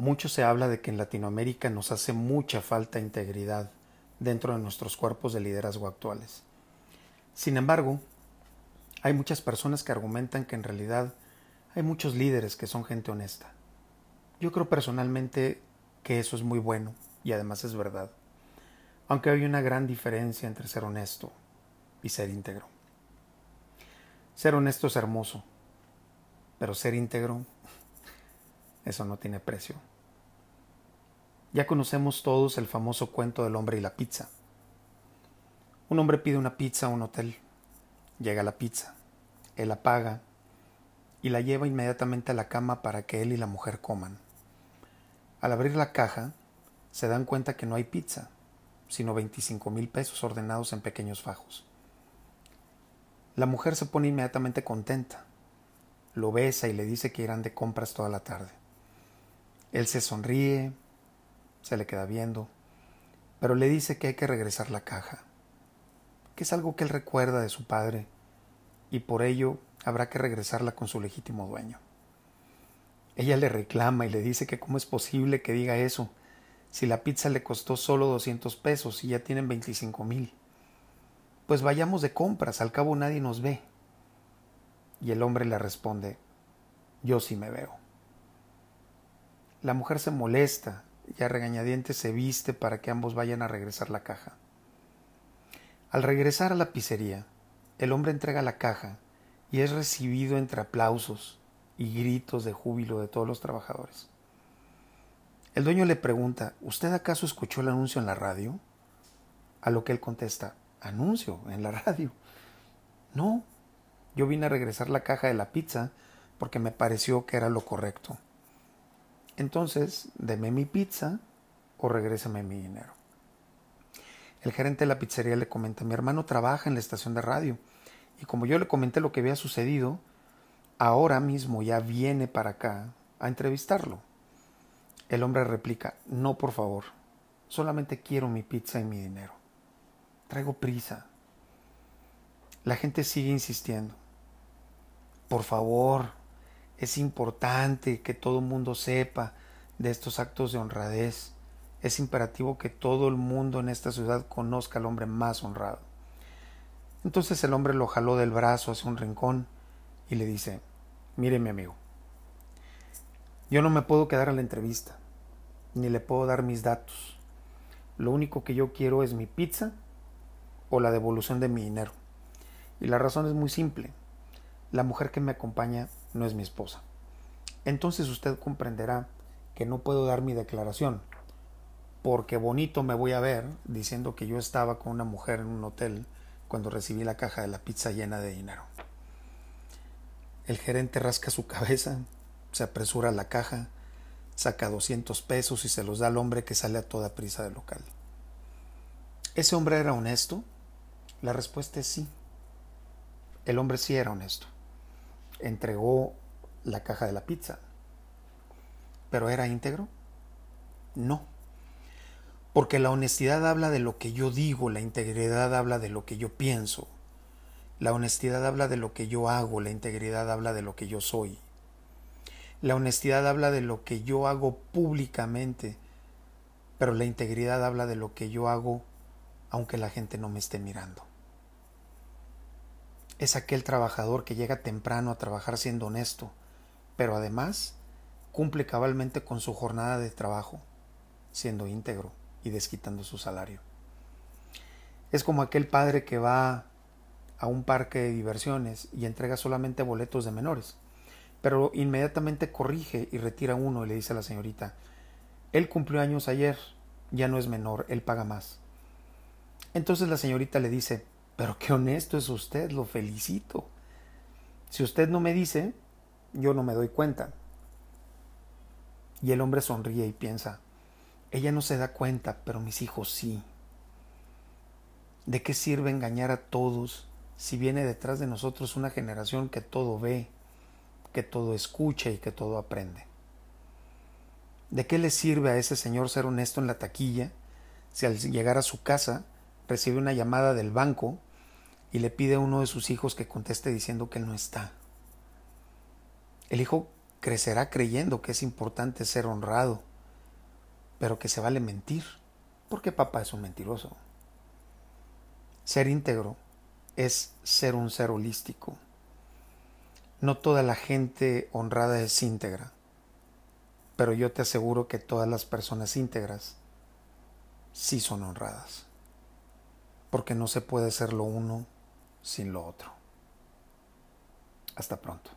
Mucho se habla de que en Latinoamérica nos hace mucha falta integridad dentro de nuestros cuerpos de liderazgo actuales. Sin embargo, hay muchas personas que argumentan que en realidad hay muchos líderes que son gente honesta. Yo creo personalmente que eso es muy bueno y además es verdad, aunque hay una gran diferencia entre ser honesto y ser íntegro. Ser honesto es hermoso, pero ser íntegro, eso no tiene precio. Ya conocemos todos el famoso cuento del hombre y la pizza. Un hombre pide una pizza a un hotel. Llega la pizza. Él la paga y la lleva inmediatamente a la cama para que él y la mujer coman. Al abrir la caja, se dan cuenta que no hay pizza, sino 25 mil pesos ordenados en pequeños fajos. La mujer se pone inmediatamente contenta, lo besa y le dice que irán de compras toda la tarde. Él se sonríe, se le queda viendo, pero le dice que hay que regresar la caja, que es algo que él recuerda de su padre y por ello habrá que regresarla con su legítimo dueño. Ella le reclama y le dice que cómo es posible que diga eso, si la pizza le costó solo 200 pesos y ya tienen 25 mil. Pues vayamos de compras, al cabo nadie nos ve. Y el hombre le responde, yo sí me veo. La mujer se molesta y a regañadientes se viste para que ambos vayan a regresar la caja. Al regresar a la pizzería, el hombre entrega la caja y es recibido entre aplausos y gritos de júbilo de todos los trabajadores. El dueño le pregunta, ¿Usted acaso escuchó el anuncio en la radio? A lo que él contesta, ¿anuncio en la radio? No, yo vine a regresar la caja de la pizza porque me pareció que era lo correcto. Entonces, deme mi pizza o regrésame mi dinero. El gerente de la pizzería le comenta, mi hermano trabaja en la estación de radio y como yo le comenté lo que había sucedido, ahora mismo ya viene para acá a entrevistarlo. El hombre replica, no, por favor, solamente quiero mi pizza y mi dinero. Traigo prisa. La gente sigue insistiendo. Por favor, es importante que todo el mundo sepa de estos actos de honradez. Es imperativo que todo el mundo en esta ciudad conozca al hombre más honrado. Entonces el hombre lo jaló del brazo hacia un rincón y le dice, mire mi amigo, yo no me puedo quedar a la entrevista, ni le puedo dar mis datos. Lo único que yo quiero es mi pizza o la devolución de mi dinero. Y la razón es muy simple. La mujer que me acompaña no es mi esposa. Entonces usted comprenderá que no puedo dar mi declaración, porque bonito me voy a ver diciendo que yo estaba con una mujer en un hotel cuando recibí la caja de la pizza llena de dinero. El gerente rasca su cabeza, se apresura a la caja, saca 200 pesos y se los da al hombre que sale a toda prisa del local. ¿Ese hombre era honesto? La respuesta es sí. El hombre sí era honesto. Entregó la caja de la pizza. ¿Pero era íntegro? No. Porque la honestidad habla de lo que yo digo, la integridad habla de lo que yo pienso. La honestidad habla de lo que yo hago, la integridad habla de lo que yo soy. La honestidad habla de lo que yo hago públicamente, pero la integridad habla de lo que yo hago aunque la gente no me esté mirando. Es aquel trabajador que llega temprano a trabajar siendo honesto, pero además cumple cabalmente con su jornada de trabajo, siendo íntegro y desquitando su salario. Es como aquel padre que va a un parque de diversiones y entrega solamente boletos de menores, pero inmediatamente corrige y retira uno y le dice a la señorita, él cumplió años ayer, ya no es menor, él paga más. Entonces la señorita le dice, pero qué honesto es usted, lo felicito. Si usted no me dice, yo no me doy cuenta. Y el hombre sonríe y piensa, ella no se da cuenta, pero mis hijos sí. ¿De qué sirve engañar a todos si viene detrás de nosotros una generación que todo ve, que todo escucha y que todo aprende? ¿De qué le sirve a ese señor ser honesto en la taquilla si al llegar a su casa recibe una llamada del banco y le pide a uno de sus hijos que conteste diciendo que no está? El hijo crecerá creyendo que es importante ser honrado, pero que se vale mentir, porque papá es un mentiroso. Ser íntegro es ser un ser holístico. No toda la gente honrada es íntegra, pero yo te aseguro que todas las personas íntegras sí son honradas, porque no se puede ser lo uno sin lo otro. Hasta pronto.